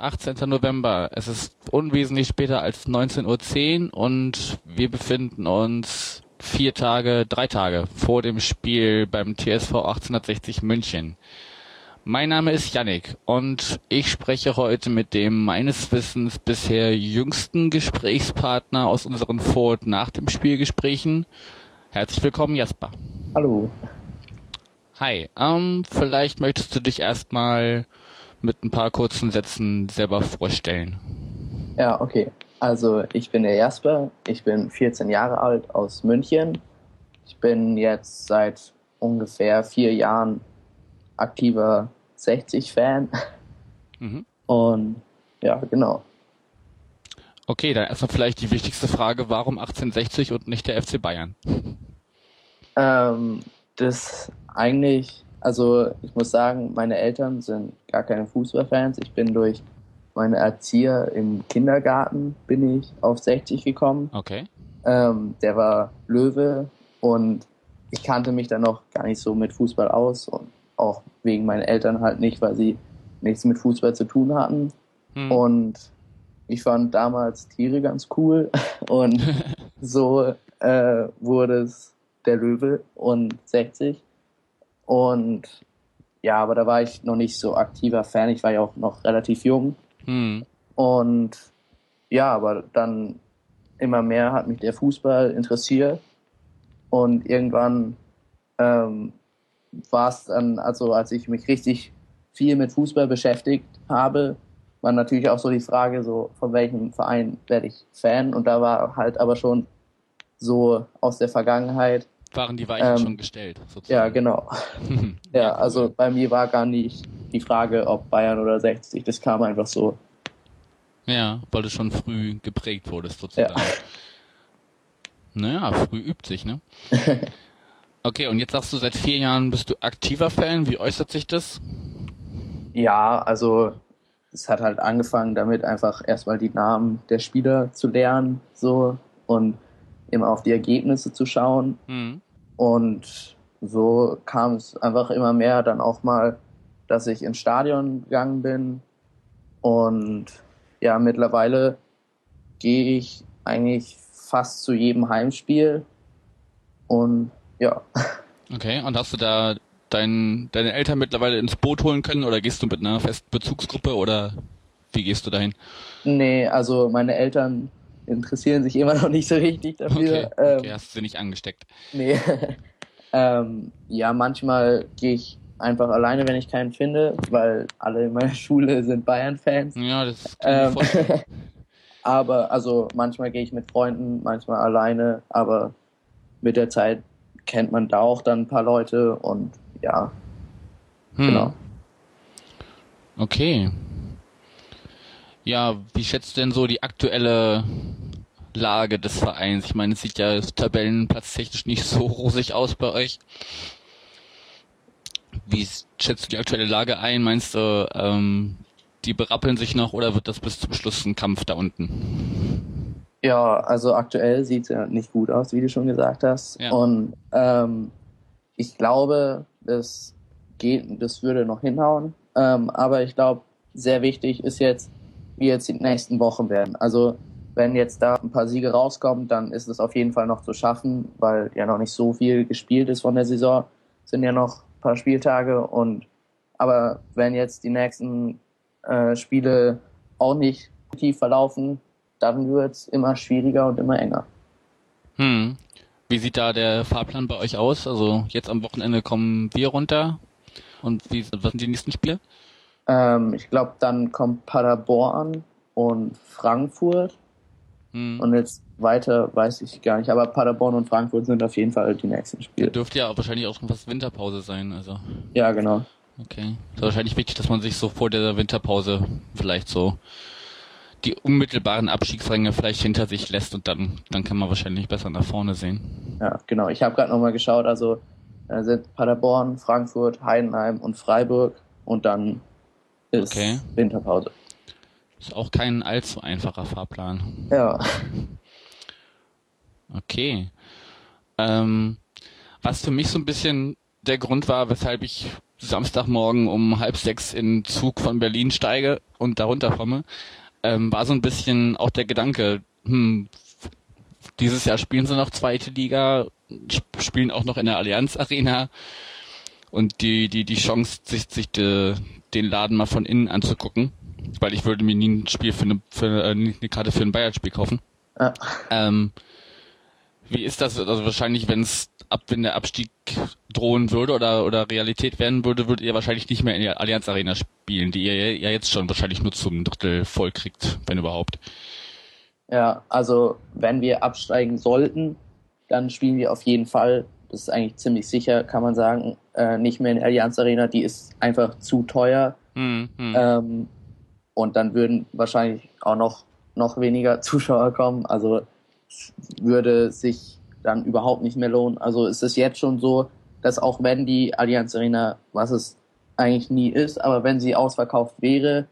18. November. Es ist unwesentlich später als 19.10 Uhr und wir befinden uns vier Tage, drei Tage vor dem Spiel beim TSV 1860 München. Mein Name ist Yannick und ich spreche heute mit dem meines Wissens bisher jüngsten Gesprächspartner aus unseren Vor- und nach dem Spielgesprächen. Herzlich willkommen, Jasper. Hallo. Hi, ähm, vielleicht möchtest du dich erstmal mit ein paar kurzen Sätzen selber vorstellen. Ja, okay. Also ich bin der Jasper, ich bin 14 Jahre alt aus München. Ich bin jetzt seit ungefähr vier Jahren aktiver 60-Fan. Mhm. Und ja, genau. Okay, dann erstmal vielleicht die wichtigste Frage, warum 1860 und nicht der FC Bayern? Ähm, das eigentlich, also ich muss sagen, meine Eltern sind gar keine Fußballfans. Ich bin durch meine Erzieher im Kindergarten bin ich auf 60 gekommen. Okay. Ähm, der war Löwe und ich kannte mich dann noch gar nicht so mit Fußball aus und auch wegen meinen Eltern halt nicht, weil sie nichts mit Fußball zu tun hatten. Hm. Und ich fand damals Tiere ganz cool und so äh, wurde es der Löwe und 60. Und ja, aber da war ich noch nicht so aktiver Fan. Ich war ja auch noch relativ jung. Hm. Und ja, aber dann immer mehr hat mich der Fußball interessiert. Und irgendwann ähm, war es dann, also als ich mich richtig viel mit Fußball beschäftigt habe, war natürlich auch so die Frage, so von welchem Verein werde ich Fan? Und da war halt aber schon so aus der Vergangenheit. Waren die Weichen ähm, schon gestellt, sozusagen. Ja, genau. ja, also bei mir war gar nicht die Frage, ob Bayern oder 60, das kam einfach so. Ja, weil du schon früh geprägt wurdest, sozusagen. Ja. Naja, früh übt sich, ne? Okay, und jetzt sagst du, seit vier Jahren bist du aktiver Fan. Wie äußert sich das? Ja, also es hat halt angefangen damit, einfach erstmal die Namen der Spieler zu lernen, so und immer auf die Ergebnisse zu schauen. Mhm. Und so kam es einfach immer mehr dann auch mal, dass ich ins Stadion gegangen bin. Und ja, mittlerweile gehe ich eigentlich fast zu jedem Heimspiel. Und ja. Okay, und hast du da dein, deine Eltern mittlerweile ins Boot holen können oder gehst du mit einer festen Bezugsgruppe oder wie gehst du dahin? Nee, also meine Eltern interessieren sich immer noch nicht so richtig dafür. Okay, okay ähm, hast du nicht angesteckt? Nee. ähm, ja, manchmal gehe ich einfach alleine, wenn ich keinen finde, weil alle in meiner Schule sind Bayern-Fans. Ja, das kann ich ähm, Aber also manchmal gehe ich mit Freunden, manchmal alleine, aber mit der Zeit kennt man da auch dann ein paar Leute und ja, hm. genau. Okay. Ja, wie schätzt du denn so die aktuelle Lage des Vereins? Ich meine, es sieht ja tabellenplatztechnisch nicht so rosig aus bei euch. Wie schätzt du die aktuelle Lage ein? Meinst du, ähm, die berappeln sich noch oder wird das bis zum Schluss ein Kampf da unten? Ja, also aktuell sieht es ja nicht gut aus, wie du schon gesagt hast. Ja. Und ähm, ich glaube, das geht, das würde noch hinhauen. Ähm, aber ich glaube, sehr wichtig ist jetzt, wie jetzt die nächsten Wochen werden. Also wenn jetzt da ein paar Siege rauskommen, dann ist es auf jeden Fall noch zu schaffen, weil ja noch nicht so viel gespielt ist von der Saison. Sind ja noch ein paar Spieltage und aber wenn jetzt die nächsten äh, Spiele auch nicht tief verlaufen, dann wird es immer schwieriger und immer enger. Hm. Wie sieht da der Fahrplan bei euch aus? Also jetzt am Wochenende kommen wir runter. Und wie, was sind die nächsten Spiele? Ähm, ich glaube, dann kommt Paderborn und Frankfurt. Hm. Und jetzt weiter weiß ich gar nicht. Aber Paderborn und Frankfurt sind auf jeden Fall die nächsten Spiele. Dürfte ja wahrscheinlich auch schon fast Winterpause sein. Also. Ja, genau. Okay. ist wahrscheinlich wichtig, dass man sich so vor der Winterpause vielleicht so die unmittelbaren Abstiegsränge vielleicht hinter sich lässt und dann, dann kann man wahrscheinlich besser nach vorne sehen. Ja, genau. Ich habe gerade nochmal geschaut, also äh, sind Paderborn, Frankfurt, Heidenheim und Freiburg und dann ist okay. Winterpause. Ist auch kein allzu einfacher Fahrplan. Ja. Okay. Ähm, was für mich so ein bisschen der Grund war, weshalb ich Samstagmorgen um halb sechs in Zug von Berlin steige und darunter komme, ähm, war so ein bisschen auch der Gedanke, hm, dieses Jahr spielen sie noch zweite Liga, spielen auch noch in der Allianz Arena und die, die, die Chance, sich, sich de, den Laden mal von innen anzugucken, weil ich würde mir nie ein Spiel für eine, für äh, eine Karte für ein Bayern-Spiel kaufen. Ja. Ähm, wie ist das? Also wahrscheinlich, wenn es ab, wenn der Abstieg drohen würde oder, oder Realität werden würde, würdet ihr wahrscheinlich nicht mehr in der Allianz Arena spielen, die ihr ja jetzt schon wahrscheinlich nur zum Drittel voll kriegt, wenn überhaupt. Ja, also wenn wir absteigen sollten, dann spielen wir auf jeden Fall, das ist eigentlich ziemlich sicher, kann man sagen, äh, nicht mehr in der Allianz Arena, die ist einfach zu teuer. Hm, hm. Ähm, und dann würden wahrscheinlich auch noch, noch weniger Zuschauer kommen. Also würde sich dann überhaupt nicht mehr lohnen. Also es ist jetzt schon so, dass auch wenn die Allianz Arena, was es eigentlich nie ist, aber wenn sie ausverkauft wäre,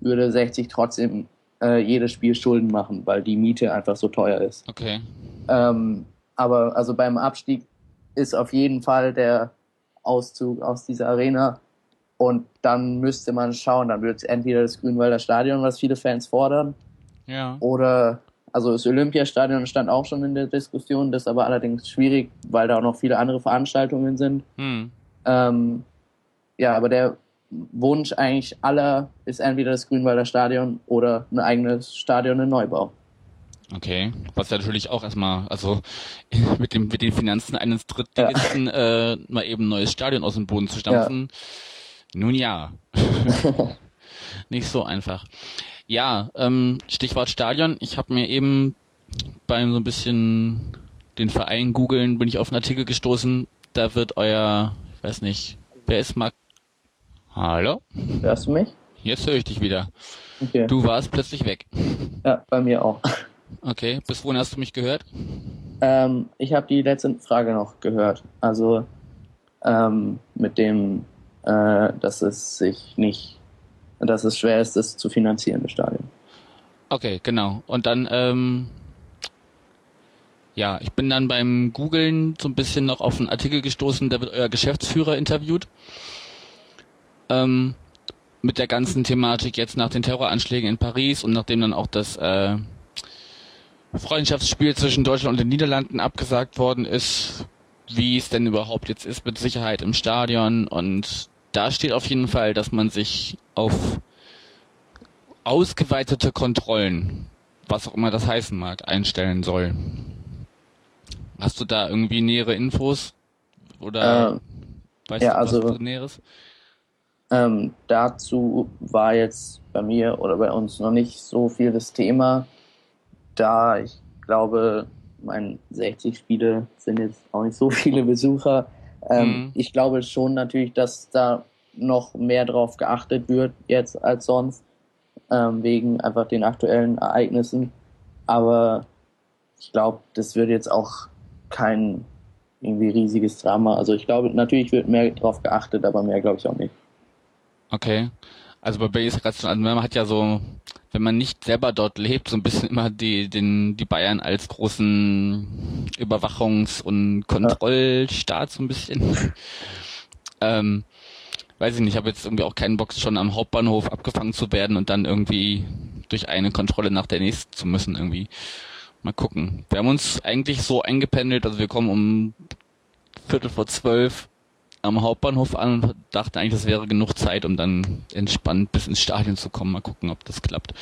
würde 60 trotzdem äh, jedes Spiel Schulden machen, weil die Miete einfach so teuer ist. Okay. Ähm, aber also beim Abstieg ist auf jeden Fall der Auszug aus dieser Arena und dann müsste man schauen, dann wird es entweder das Grünwalder Stadion, was viele Fans fordern, ja. oder also das Olympiastadion stand auch schon in der Diskussion, das ist aber allerdings schwierig, weil da auch noch viele andere Veranstaltungen sind. Hm. Ähm, ja, aber der Wunsch eigentlich aller ist entweder das Grünwalder Stadion oder ein eigenes Stadion in Neubau. Okay, was ja natürlich auch erstmal, also mit dem mit den Finanzen eines Drittligisten ja. äh, mal eben ein neues Stadion aus dem Boden zu stampfen. Ja. Nun ja. Nicht so einfach. Ja, ähm, Stichwort Stadion. Ich habe mir eben beim so ein bisschen den Verein googeln, bin ich auf einen Artikel gestoßen. Da wird euer, ich weiß nicht, wer ist Mark? Hallo? Hörst du mich? Jetzt höre ich dich wieder. Okay. Du warst plötzlich weg. Ja, bei mir auch. Okay, bis wohin hast du mich gehört? Ähm, ich habe die letzte Frage noch gehört. Also ähm, mit dem, äh, dass es sich nicht dass es schwer ist, das zu finanzieren, das Stadion. Okay, genau. Und dann, ähm, ja, ich bin dann beim Googlen so ein bisschen noch auf einen Artikel gestoßen, da wird euer Geschäftsführer interviewt. Ähm, mit der ganzen Thematik jetzt nach den Terroranschlägen in Paris und nachdem dann auch das äh, Freundschaftsspiel zwischen Deutschland und den Niederlanden abgesagt worden ist, wie es denn überhaupt jetzt ist mit Sicherheit im Stadion und da steht auf jeden Fall, dass man sich auf ausgeweitete Kontrollen, was auch immer das heißen mag, einstellen soll. Hast du da irgendwie nähere Infos? Oder ähm, weißt ja, du was also, Näheres? Ähm, dazu war jetzt bei mir oder bei uns noch nicht so viel das Thema, da ich glaube, mein 60 Spiele sind jetzt auch nicht so viele Besucher. Ähm, mhm. Ich glaube schon natürlich, dass da noch mehr drauf geachtet wird jetzt als sonst, ähm, wegen einfach den aktuellen Ereignissen. Aber ich glaube, das wird jetzt auch kein irgendwie riesiges Drama. Also ich glaube, natürlich wird mehr drauf geachtet, aber mehr glaube ich auch nicht. Okay. Also bei Bay ist gerade also man hat ja so, wenn man nicht selber dort lebt, so ein bisschen immer die, den, die Bayern als großen Überwachungs- und Kontrollstaat so ein bisschen. ähm, weiß ich nicht, ich habe jetzt irgendwie auch keinen Bock, schon am Hauptbahnhof abgefangen zu werden und dann irgendwie durch eine Kontrolle nach der nächsten zu müssen irgendwie. Mal gucken. Wir haben uns eigentlich so eingependelt, also wir kommen um Viertel vor zwölf am Hauptbahnhof an und dachten eigentlich, das wäre genug Zeit, um dann entspannt bis ins Stadion zu kommen. Mal gucken, ob das klappt.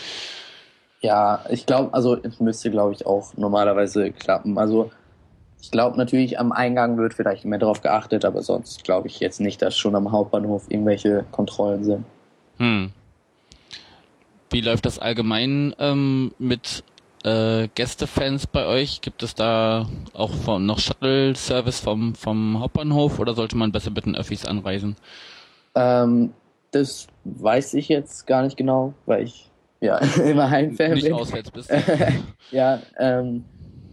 Ja, ich glaube, also es müsste, glaube ich, auch normalerweise klappen. Also ich glaube natürlich, am Eingang wird vielleicht mehr darauf geachtet, aber sonst glaube ich jetzt nicht, dass schon am Hauptbahnhof irgendwelche Kontrollen sind. Hm. Wie läuft das allgemein ähm, mit äh, Gästefans bei euch? Gibt es da auch von, noch Shuttle-Service vom, vom Hauptbahnhof oder sollte man besser mit den Öffis anreisen? Ähm, das weiß ich jetzt gar nicht genau, weil ich ja immer Heimfan bin. Nicht auswärts bist. ja, ähm,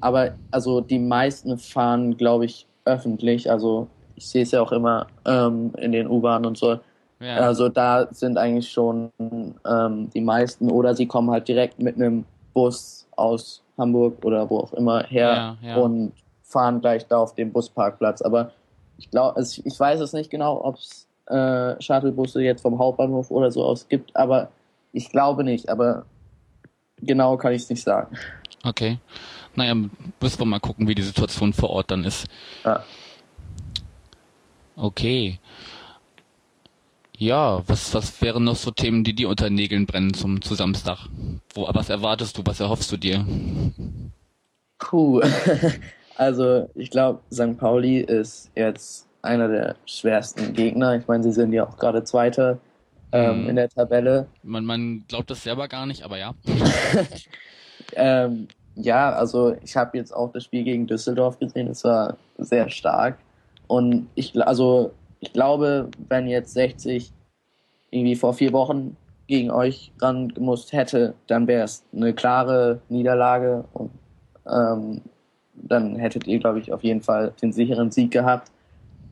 aber also die meisten fahren, glaube ich, öffentlich. Also ich sehe es ja auch immer ähm, in den U-Bahnen und so. Ja. Also da sind eigentlich schon ähm, die meisten oder sie kommen halt direkt mit einem Bus aus Hamburg oder wo auch immer her ja, ja. und fahren gleich da auf dem Busparkplatz. Aber ich glaube, also ich weiß es nicht genau, ob es äh, Shuttlebusse jetzt vom Hauptbahnhof oder so aus gibt, aber ich glaube nicht. Aber genau kann ich es nicht sagen. Okay. Naja, müssen wir mal gucken, wie die Situation vor Ort dann ist. Ja. Okay. Ja, was, was wären noch so Themen, die dir unter Nägeln brennen zum, zu Samstag? Wo, was erwartest du, was erhoffst du dir? Puh, also ich glaube, St. Pauli ist jetzt einer der schwersten Gegner. Ich meine, sie sind ja auch gerade Zweiter ähm, hm. in der Tabelle. Man, man glaubt das selber gar nicht, aber ja. ähm, ja, also ich habe jetzt auch das Spiel gegen Düsseldorf gesehen. Es war sehr stark. Und ich, also ich glaube, wenn jetzt 60 irgendwie vor vier Wochen gegen euch ran gemusst hätte, dann wäre es eine klare Niederlage und ähm, dann hättet ihr, glaube ich, auf jeden Fall den sicheren Sieg gehabt.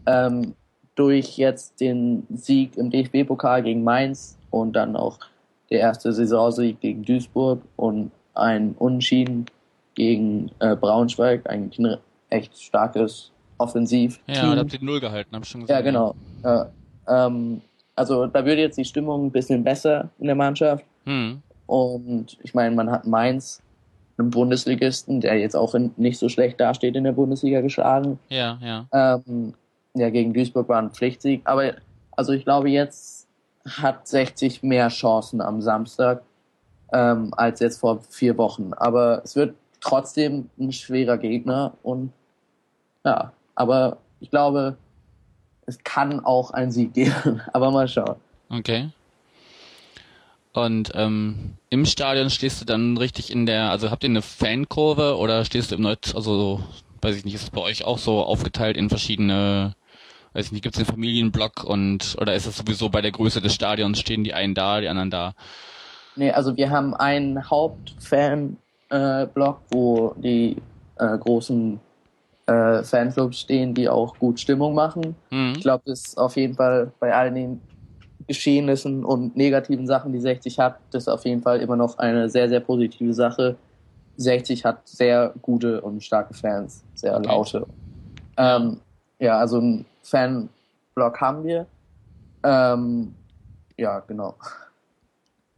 Ähm, durch jetzt den Sieg im DFB-Pokal gegen Mainz und dann auch der erste Saisonsieg gegen Duisburg und ein Unentschieden gegen äh, Braunschweig, ein echt starkes Offensiv. Ja, da habt ihr Null gehalten, hab ich schon gesagt. Ja, genau. Ja, ähm, also da würde jetzt die Stimmung ein bisschen besser in der Mannschaft. Hm. Und ich meine, man hat Mainz, einen Bundesligisten, der jetzt auch in, nicht so schlecht dasteht in der Bundesliga geschlagen. Ja, ja. Ähm, ja, gegen Duisburg war ein Pflichtsieg. Aber also ich glaube, jetzt hat 60 mehr Chancen am Samstag ähm, als jetzt vor vier Wochen. Aber es wird trotzdem ein schwerer Gegner und ja, aber ich glaube, es kann auch einen Sieg geben. Aber mal schauen. Okay. Und ähm, im Stadion stehst du dann richtig in der, also habt ihr eine Fankurve oder stehst du im Neut, also weiß ich nicht, ist es bei euch auch so aufgeteilt in verschiedene, weiß ich nicht, gibt es einen Familienblock und oder ist es sowieso bei der Größe des Stadions, stehen die einen da, die anderen da? Nee, also wir haben einen Hauptfanblock, äh, wo die äh, großen äh, Fanclubs stehen, die auch gut Stimmung machen. Mhm. Ich glaube, das ist auf jeden Fall bei all den Geschehnissen und negativen Sachen, die 60 hat, das ist auf jeden Fall immer noch eine sehr, sehr positive Sache. 60 hat sehr gute und starke Fans, sehr okay. laute. Ähm, ja, also ein Fanblog haben wir. Ähm, ja, genau.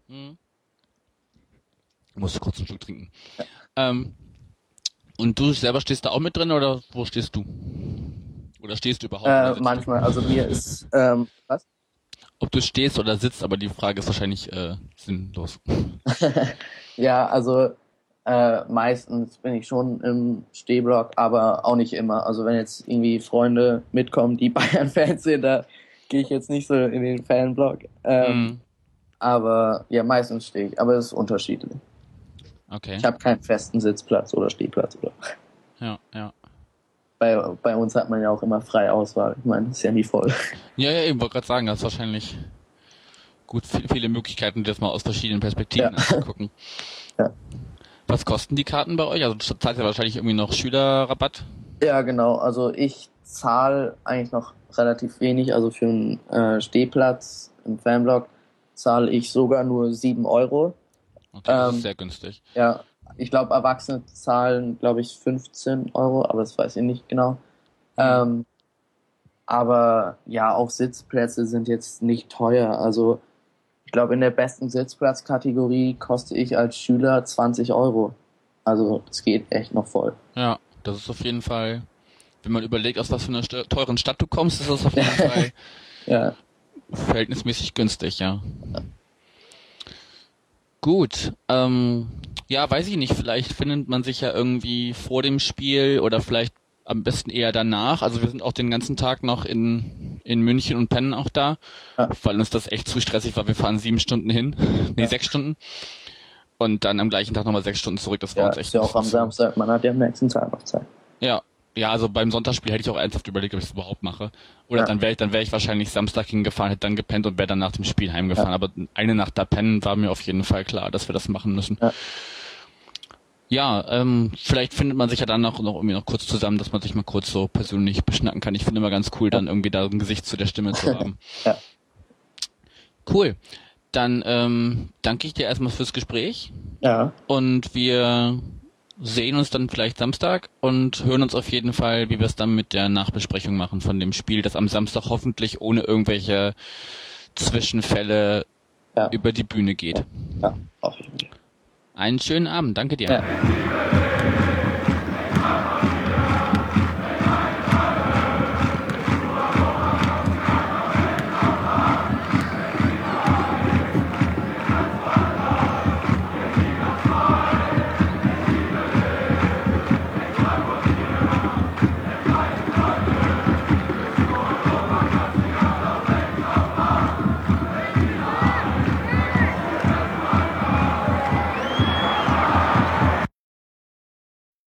Hm. Ich muss kurz einen Schluck trinken. Ja. Ähm, und du selber stehst da auch mit drin oder wo stehst du? Oder stehst du überhaupt? Äh, manchmal, also mir ist, ähm, was? Ob du stehst oder sitzt, aber die Frage ist wahrscheinlich äh, sinnlos. ja, also äh, meistens bin ich schon im Stehblock, aber auch nicht immer. Also wenn jetzt irgendwie Freunde mitkommen, die Bayern-Fans sind, da gehe ich jetzt nicht so in den Fanblock. Ähm, mm. Aber ja, meistens stehe ich, aber es ist unterschiedlich. Okay. Ich habe keinen festen Sitzplatz oder Stehplatz oder. Ja, ja. Bei, bei uns hat man ja auch immer freie Auswahl. Ich meine, ist ja nie voll. Ja, ja, ich wollte gerade sagen, das ist wahrscheinlich gut viele Möglichkeiten, das mal aus verschiedenen Perspektiven ja. anzugucken. Ja. Was kosten die Karten bei euch? Also zahlt ihr wahrscheinlich irgendwie noch Schülerrabatt? Ja, genau. Also ich zahle eigentlich noch relativ wenig. Also für einen äh, Stehplatz im Fanblock zahle ich sogar nur 7 Euro. Okay, das ähm, ist sehr günstig. Ja, ich glaube, Erwachsene zahlen, glaube ich, 15 Euro, aber das weiß ich nicht genau. Ähm, aber ja, auch Sitzplätze sind jetzt nicht teuer. Also ich glaube, in der besten Sitzplatzkategorie koste ich als Schüler 20 Euro. Also es geht echt noch voll. Ja, das ist auf jeden Fall, wenn man überlegt, aus was für einer teuren Stadt du kommst, ist das auf jeden Fall ja. verhältnismäßig günstig, ja. Gut. Ähm, ja, weiß ich nicht. Vielleicht findet man sich ja irgendwie vor dem Spiel oder vielleicht am besten eher danach. Also wir sind auch den ganzen Tag noch in, in München und pennen auch da, ja. weil uns das echt zu stressig war. Wir fahren sieben Stunden hin, nee, ja. sechs Stunden. Und dann am gleichen Tag nochmal sechs Stunden zurück. Das war ja, uns echt. Ist ja auch am Samstag, man hat ja am nächsten Tag noch Zeit. Ja, ja, also beim Sonntagsspiel hätte ich auch ernsthaft überlegt, ob ich es überhaupt mache. Oder ja. dann wäre ich, dann wäre ich wahrscheinlich Samstag hingefahren, hätte dann gepennt und wäre dann nach dem Spiel heimgefahren. Ja. Aber eine Nacht da pennen war mir auf jeden Fall klar, dass wir das machen müssen. Ja, ja ähm, vielleicht findet man sich ja dann noch, noch irgendwie noch kurz zusammen, dass man sich mal kurz so persönlich beschnacken kann. Ich finde immer ganz cool, dann irgendwie da ein Gesicht zu der Stimme zu haben. ja. Cool. Dann ähm, danke ich dir erstmal fürs Gespräch. Ja. Und wir sehen uns dann vielleicht Samstag und hören uns auf jeden Fall, wie wir es dann mit der Nachbesprechung machen von dem Spiel, das am Samstag hoffentlich ohne irgendwelche Zwischenfälle ja. über die Bühne geht. Ja, auf jeden Fall. Einen schönen Abend, danke dir. Ja.